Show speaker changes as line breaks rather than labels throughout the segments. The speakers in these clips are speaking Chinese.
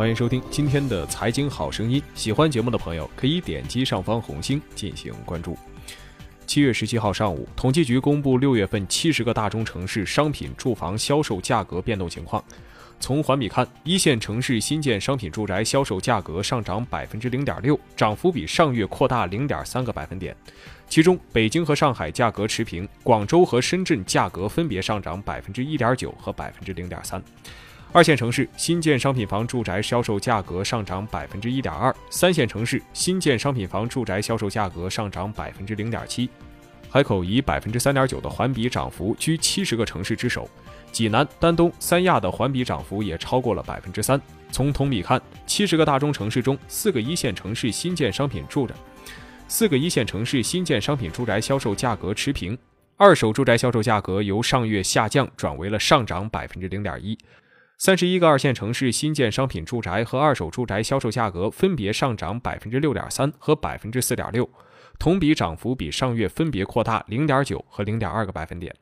欢迎收听今天的财经好声音。喜欢节目的朋友可以点击上方红星进行关注。七月十七号上午，统计局公布六月份七十个大中城市商品住房销售价格变动情况。从环比看，一线城市新建商品住宅销售价格上涨百分之零点六，涨幅比上月扩大零点三个百分点。其中，北京和上海价格持平，广州和深圳价格分别上涨百分之一点九和百分之零点三。二线城市新建商品房住宅销售价格上涨百分之一点二，三线城市新建商品房住宅销售价格上涨百分之零点七。海口以百分之三点九的环比涨幅居七十个城市之首。济南、丹东、三亚的环比涨幅也超过了百分之三。从同比看，七十个大中城市中，四个一线城市新建商品住宅，四个一线城市新建商品住宅销售价格持平，二手住宅销售价格由上月下降转为了上涨百分之零点一。三十一个二线城市新建商品住宅和二手住宅销售价格分别上涨百分之六点三和百分之四点六，同比涨幅比上月分别扩大零点九和零点二个百分点。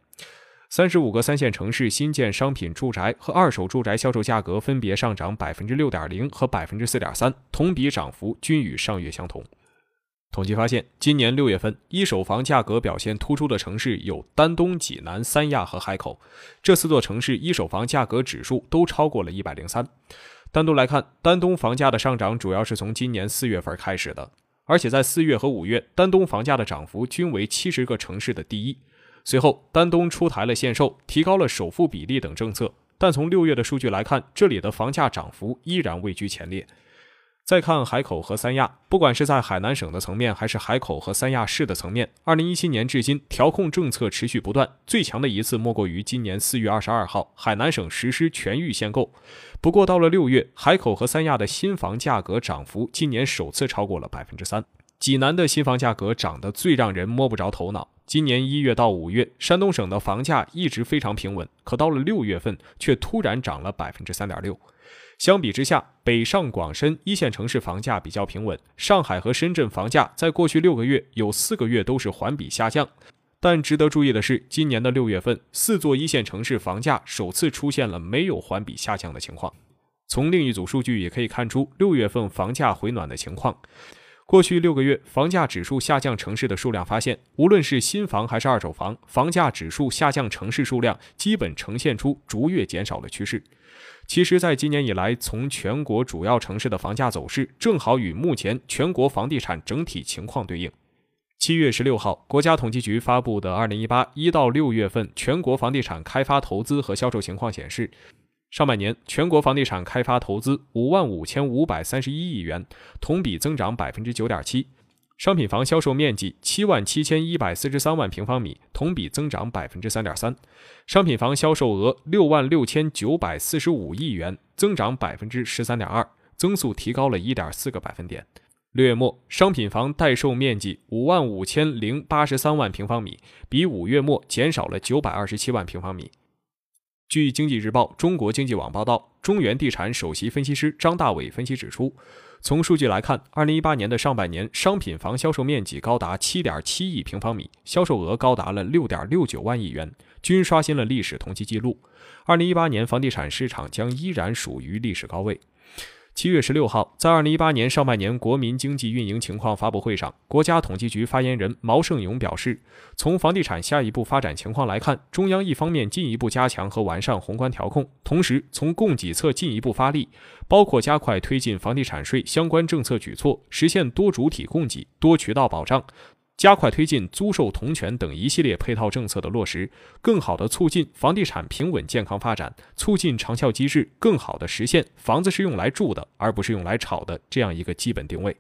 三十五个三线城市新建商品住宅和二手住宅销售价格分别上涨百分之六点零和百分之四点三，同比涨幅均与上月相同。统计发现，今年六月份一手房价格表现突出的城市有丹东、济南、三亚和海口，这四座城市一手房价格指数都超过了一百零三。单独来看，丹东房价的上涨主要是从今年四月份开始的，而且在四月和五月，丹东房价的涨幅均为七十个城市的第一。随后，丹东出台了限售、提高了首付比例等政策，但从六月的数据来看，这里的房价涨幅依然位居前列。再看海口和三亚，不管是在海南省的层面，还是海口和三亚市的层面，二零一七年至今，调控政策持续不断，最强的一次莫过于今年四月二十二号，海南省实施全域限购。不过到了六月，海口和三亚的新房价格涨幅今年首次超过了百分之三。济南的新房价格涨得最让人摸不着头脑。今年一月到五月，山东省的房价一直非常平稳，可到了六月份却突然涨了百分之三点六。相比之下，北上广深一线城市房价比较平稳，上海和深圳房价在过去六个月有四个月都是环比下降。但值得注意的是，今年的六月份，四座一线城市房价首次出现了没有环比下降的情况。从另一组数据也可以看出，六月份房价回暖的情况。过去六个月房价指数下降城市的数量，发现无论是新房还是二手房，房价指数下降城市数量基本呈现出逐月减少的趋势。其实，在今年以来，从全国主要城市的房价走势，正好与目前全国房地产整体情况对应。七月十六号，国家统计局发布的二零一八一到六月份全国房地产开发投资和销售情况显示。上半年全国房地产开发投资五万五千五百三十一亿元，同比增长百分之九点七；商品房销售面积七万七千一百四十三万平方米，同比增长百分之三点三；商品房销售额六万六千九百四十五亿元，增长百分之十三点二，增速提高了一点四个百分点。六月末，商品房待售面积五万五千零八十三万平方米，比五月末减少了九百二十七万平方米。据经济日报、中国经济网报道，中原地产首席分析师张大伟分析指出，从数据来看，二零一八年的上半年商品房销售面积高达七点七亿平方米，销售额高达了六点六九万亿元，均刷新了历史同期记录。二零一八年房地产市场将依然属于历史高位。七月十六号，在二零一八年上半年国民经济运营情况发布会上，国家统计局发言人毛盛勇表示，从房地产下一步发展情况来看，中央一方面进一步加强和完善宏观调控，同时从供给侧进一步发力，包括加快推进房地产税相关政策举措，实现多主体供给、多渠道保障。加快推进租售同权等一系列配套政策的落实，更好地促进房地产平稳健康发展，促进长效机制更好地实现房子是用来住的，而不是用来炒的这样一个基本定位。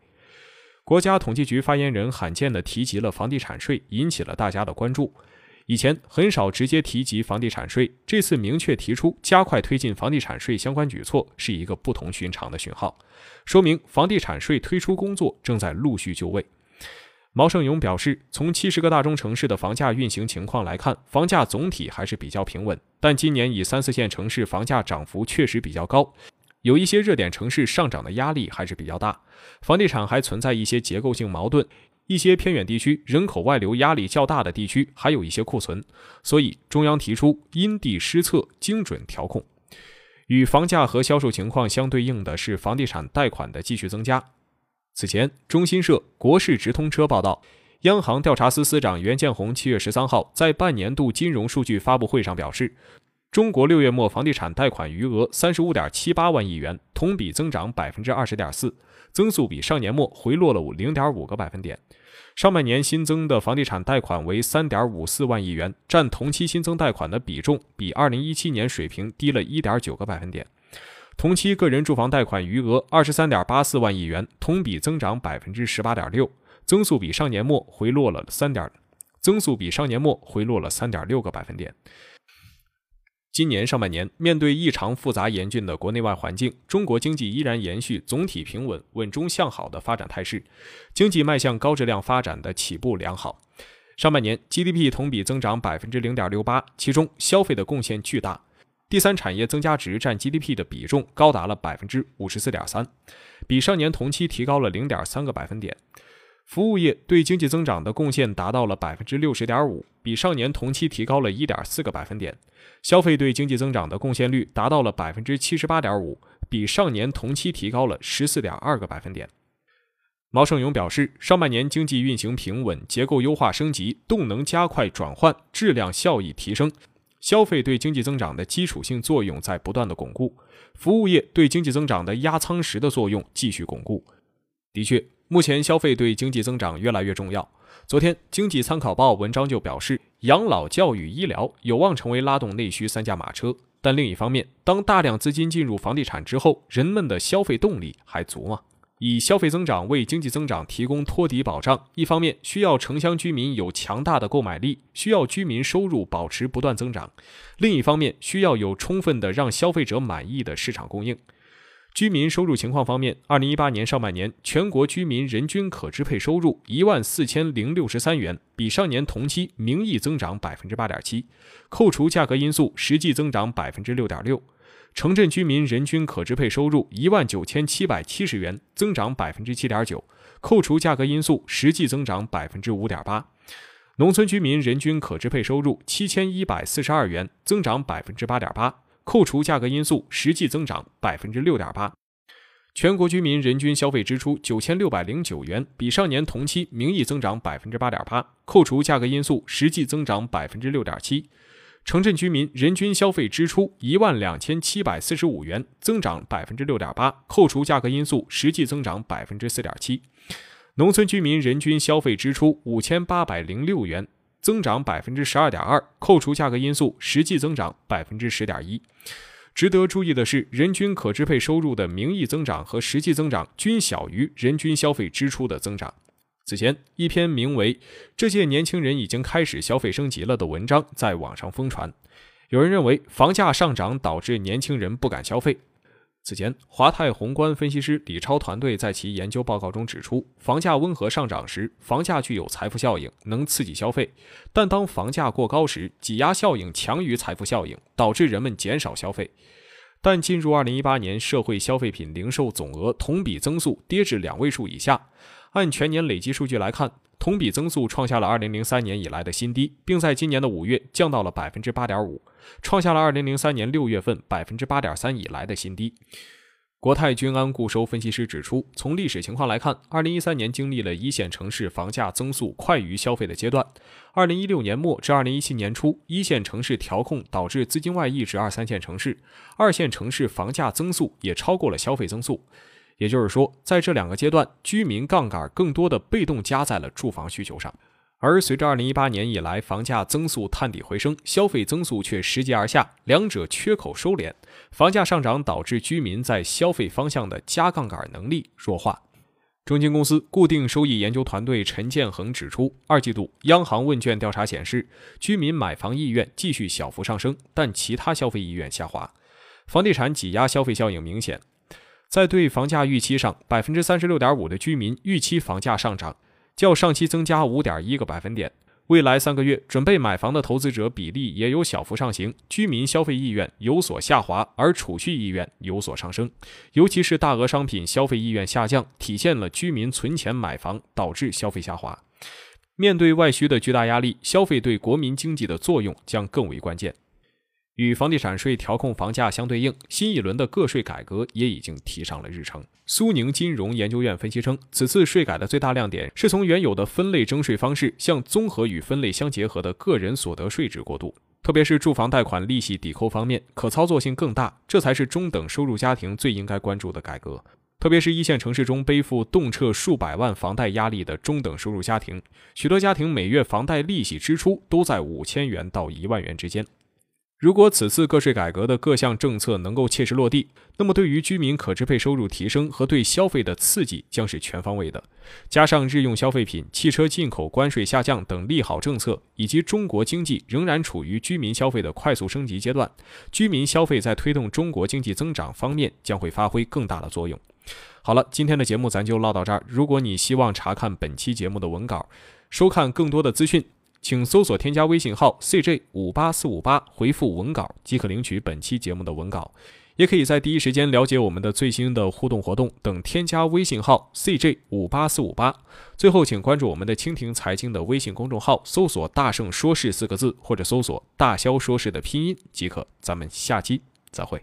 国家统计局发言人罕见地提及了房地产税，引起了大家的关注。以前很少直接提及房地产税，这次明确提出加快推进房地产税相关举措，是一个不同寻常的讯号，说明房地产税推出工作正在陆续就位。毛盛勇表示，从七十个大中城市的房价运行情况来看，房价总体还是比较平稳。但今年以三四线城市房价涨幅确实比较高，有一些热点城市上涨的压力还是比较大。房地产还存在一些结构性矛盾，一些偏远地区人口外流压力较大的地区还有一些库存，所以中央提出因地施策，精准调控。与房价和销售情况相对应的是房地产贷款的继续增加。此前，中新社、国事直通车报道，央行调查司司长袁建红七月十三号在半年度金融数据发布会上表示，中国六月末房地产贷款余额三十五点七八万亿元，同比增长百分之二十点四，增速比上年末回落了五零点五个百分点。上半年新增的房地产贷款为三点五四万亿元，占同期新增贷款的比重比二零一七年水平低了一点九个百分点。同期个人住房贷款余额二十三点八四万亿元，同比增长百分之十八点六，增速比上年末回落了三点，增速比上年末回落了三点六个百分点。今年上半年，面对异常复杂严峻的国内外环境，中国经济依然延续总体平稳、稳中向好的发展态势，经济迈向高质量发展的起步良好。上半年 GDP 同比增长百分之零点六八，其中消费的贡献巨大，第三产业增加值占 GDP 的比重高达了百分之五十四点三，比上年同期提高了零点三个百分点。服务业对经济增长的贡献达到了百分之六十点五，比上年同期提高了一点四个百分点。消费对经济增长的贡献率达到了百分之七十八点五，比上年同期提高了十四点二个百分点。毛盛勇表示，上半年经济运行平稳，结构优化升级，动能加快转换，质量效益提升，消费对经济增长的基础性作用在不断的巩固，服务业对经济增长的压舱石的作用继续巩固。的确。目前消费对经济增长越来越重要。昨天，《经济参考报》文章就表示，养老、教育、医疗有望成为拉动内需三驾马车。但另一方面，当大量资金进入房地产之后，人们的消费动力还足吗？以消费增长为经济增长提供托底保障，一方面需要城乡居民有强大的购买力，需要居民收入保持不断增长；另一方面，需要有充分的让消费者满意的市场供应。居民收入情况方面，二零一八年上半年全国居民人均可支配收入一万四千零六十三元，比上年同期名义增长百分之八点七，扣除价格因素，实际增长百分之六点六。城镇居民人均可支配收入一万九千七百七十元，增长百分之七点九，扣除价格因素，实际增长百分之五点八。农村居民人均可支配收入七千一百四十二元，增长百分之八点八。扣除价格因素，实际增长百分之六点八。全国居民人均消费支出九千六百零九元，比上年同期名义增长百分之八点八，扣除价格因素，实际增长百分之六点七。城镇居民人均消费支出一万两千七百四十五元，增长百分之六点八，扣除价格因素，实际增长百分之四点七。农村居民人均消费支出五千八百零六元。增长百分之十二点二，扣除价格因素，实际增长百分之十点一。值得注意的是，人均可支配收入的名义增长和实际增长均小于人均消费支出的增长。此前，一篇名为《这届年轻人已经开始消费升级了》的文章在网上疯传，有人认为房价上涨导致年轻人不敢消费。此前，华泰宏观分析师李超团队在其研究报告中指出，房价温和上涨时，房价具有财富效应，能刺激消费；但当房价过高时，挤压效应强于财富效应，导致人们减少消费。但进入二零一八年，社会消费品零售总额同比增速跌至两位数以下。按全年累计数据来看，同比增速创下了二零零三年以来的新低，并在今年的五月降到了百分之八点五，创下了二零零三年六月份百分之八点三以来的新低。国泰君安固收分析师指出，从历史情况来看，2013年经历了一线城市房价增速快于消费的阶段，2016年末至2017年初，一线城市调控导致资金外溢至二三线城市，二线城市房价增速也超过了消费增速。也就是说，在这两个阶段，居民杠杆更多的被动加在了住房需求上，而随着二零一八年以来房价增速探底回升，消费增速却拾级而下，两者缺口收敛，房价上涨导致居民在消费方向的加杠杆能力弱化。中金公司固定收益研究团队陈建恒指出，二季度央行问卷调查显示，居民买房意愿继续小幅上升，但其他消费意愿下滑，房地产挤压消费效应明显。在对房价预期上，百分之三十六点五的居民预期房价上涨，较上期增加五点一个百分点。未来三个月准备买房的投资者比例也有小幅上行，居民消费意愿有所下滑，而储蓄意愿有所上升。尤其是大额商品消费意愿下降，体现了居民存钱买房导致消费下滑。面对外需的巨大压力，消费对国民经济的作用将更为关键。与房地产税调控房价相对应，新一轮的个税改革也已经提上了日程。苏宁金融研究院分析称，此次税改的最大亮点是从原有的分类征税方式向综合与分类相结合的个人所得税制过渡，特别是住房贷款利息抵扣方面，可操作性更大，这才是中等收入家庭最应该关注的改革。特别是一线城市中背负动辄数百万房贷压力的中等收入家庭，许多家庭每月房贷利息支出都在五千元到一万元之间。如果此次个税改革的各项政策能够切实落地，那么对于居民可支配收入提升和对消费的刺激将是全方位的。加上日用消费品、汽车进口关税下降等利好政策，以及中国经济仍然处于居民消费的快速升级阶段，居民消费在推动中国经济增长方面将会发挥更大的作用。好了，今天的节目咱就唠到这儿。如果你希望查看本期节目的文稿，收看更多的资讯。请搜索添加微信号 cj 五八四五八，回复文稿即可领取本期节目的文稿，也可以在第一时间了解我们的最新的互动活动等。添加微信号 cj 五八四五八。最后，请关注我们的蜻蜓财经的微信公众号，搜索“大圣说事”四个字，或者搜索“大肖说事”的拼音即可。咱们下期再会。